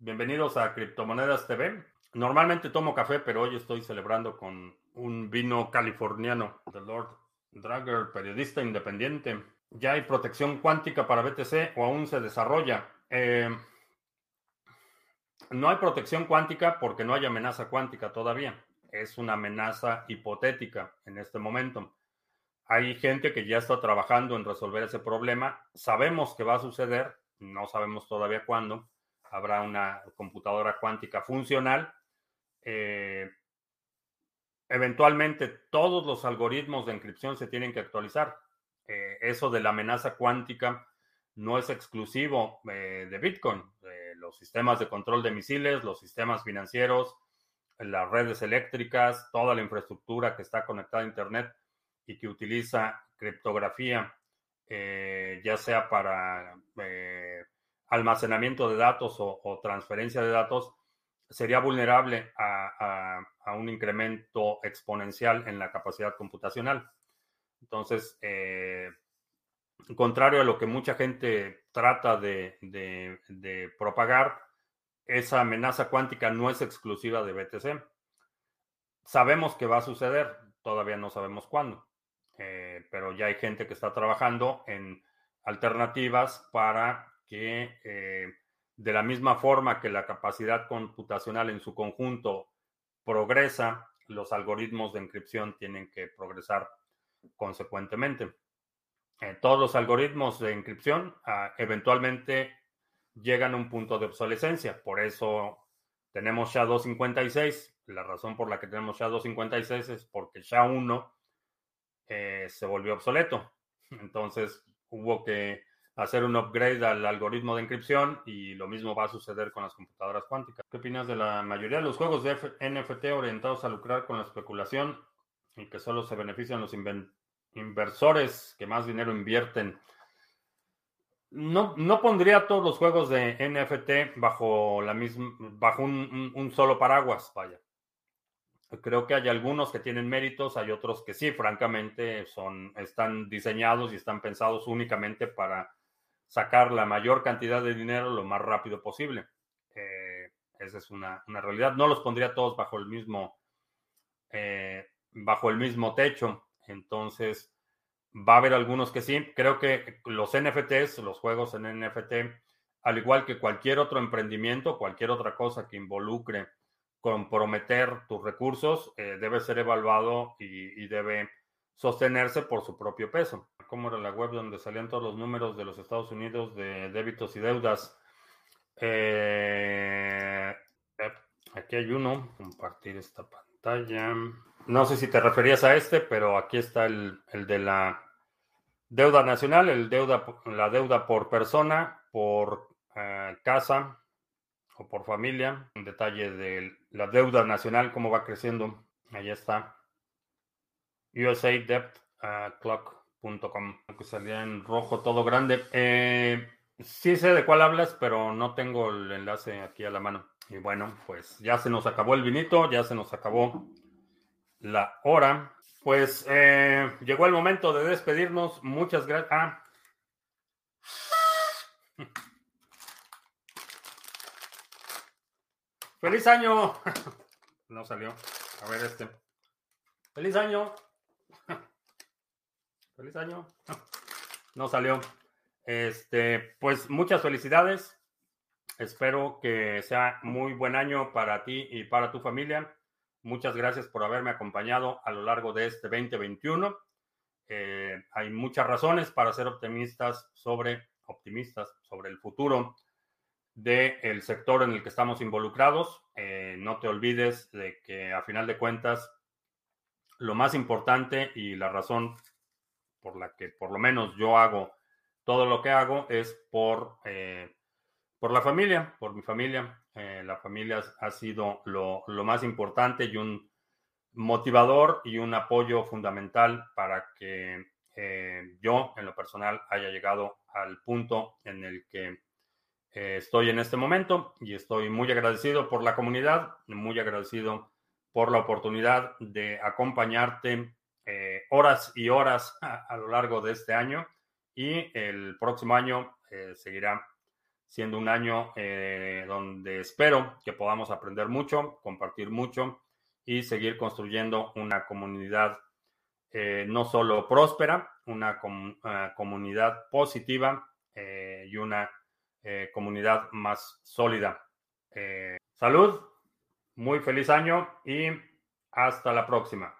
Bienvenidos a Criptomonedas TV. Normalmente tomo café, pero hoy estoy celebrando con un vino californiano. The Lord Dragger, periodista independiente. ¿Ya hay protección cuántica para BTC o aún se desarrolla? Eh, no hay protección cuántica porque no hay amenaza cuántica todavía es una amenaza hipotética en este momento. Hay gente que ya está trabajando en resolver ese problema. Sabemos que va a suceder, no sabemos todavía cuándo. Habrá una computadora cuántica funcional. Eh, eventualmente todos los algoritmos de encripción se tienen que actualizar. Eh, eso de la amenaza cuántica no es exclusivo eh, de Bitcoin. los sistemas de control de misiles, los sistemas financieros, las redes eléctricas, toda la infraestructura que está conectada a Internet y que utiliza criptografía, eh, ya sea para eh, almacenamiento de datos o, transferencia de datos, sería vulnerable a, un incremento exponencial en la capacidad computacional. Entonces, eh, contrario a lo que mucha gente trata de propagar, esa amenaza cuántica no es exclusiva de BTC. Sabemos que va a suceder, todavía no sabemos cuándo, eh, pero ya hay gente que está trabajando en alternativas para que eh, De la misma forma que la capacidad computacional en su conjunto progresa, los algoritmos de encripción tienen que progresar consecuentemente. Eh, todos los algoritmos de encripción ah, eventualmente llegan a un punto de obsolescencia. Por eso tenemos SHA-256. La razón por la que tenemos SHA-256 es porque SHA-1 eh, se volvió obsoleto. Entonces hubo que hacer un upgrade al algoritmo de encripción y lo mismo va a suceder con las computadoras cuánticas. ¿Qué opinas de la mayoría de los juegos de NFT orientados a lucrar con la especulación y que solo se benefician los inversores que más dinero invierten? No, no pondría todos los juegos de NFT bajo la misma, bajo un solo paraguas, vaya. Creo que hay algunos que tienen méritos, hay otros que sí, francamente, son, están diseñados y están pensados únicamente para sacar la mayor cantidad de dinero lo más rápido posible. Eh, esa es una, realidad. No los pondría todos bajo el mismo, eh, bajo el mismo techo. Entonces, va a haber algunos que sí. Creo que los NFTs, los juegos en NFT, al igual que cualquier otro emprendimiento, cualquier otra cosa que involucre comprometer tus recursos eh, debe ser evaluado y, debe sostenerse por su propio peso. ¿Cómo era la web donde salían todos los números de los Estados Unidos de débitos y deudas? Eh, eh, aquí hay uno, compartir esta pantalla. No sé si te referías a este, pero aquí está el, el de la deuda nacional, la deuda por persona, por casa, o por familia. Un detalle de la deuda nacional, cómo va creciendo. Ahí está. USADebtClock.com, que salía en rojo todo grande. Eh, sí sé de cuál hablas, pero no tengo el enlace aquí a la mano. Y bueno, pues ya se nos acabó el vinito, ya se nos acabó la hora. Pues eh, llegó el momento de despedirnos. Muchas gracias. Ah. [laughs] ¡Feliz año! [laughs] No salió. A ver este. ¡Feliz año! [laughs] ¡Feliz año! No salió. Este, pues muchas felicidades. Espero que sea muy buen año para ti y para tu familia. Muchas gracias por haberme acompañado a lo largo de este 2021. Eh, hay muchas razones para ser optimistas sobre optimistas sobre el futuro del sector en el que estamos involucrados. Eh, no te olvides de que a final de cuentas, lo más importante y la razón por la que por lo menos yo hago todo lo que hago es por, eh, por la familia, por mi familia. Eh, la familia ha sido lo, más importante y un motivador y un apoyo fundamental para que yo en lo personal haya llegado al punto en el que eh, estoy en este momento. Y estoy muy agradecido por la comunidad, muy agradecido por la oportunidad de acompañarte eh, horas y horas a, lo largo de este año. Y el próximo año eh, seguirá siendo un año donde espero que podamos aprender mucho, compartir mucho y seguir construyendo una comunidad no solo próspera, una comunidad positiva y una eh, comunidad más sólida. Eh, salud, muy feliz año y hasta la próxima.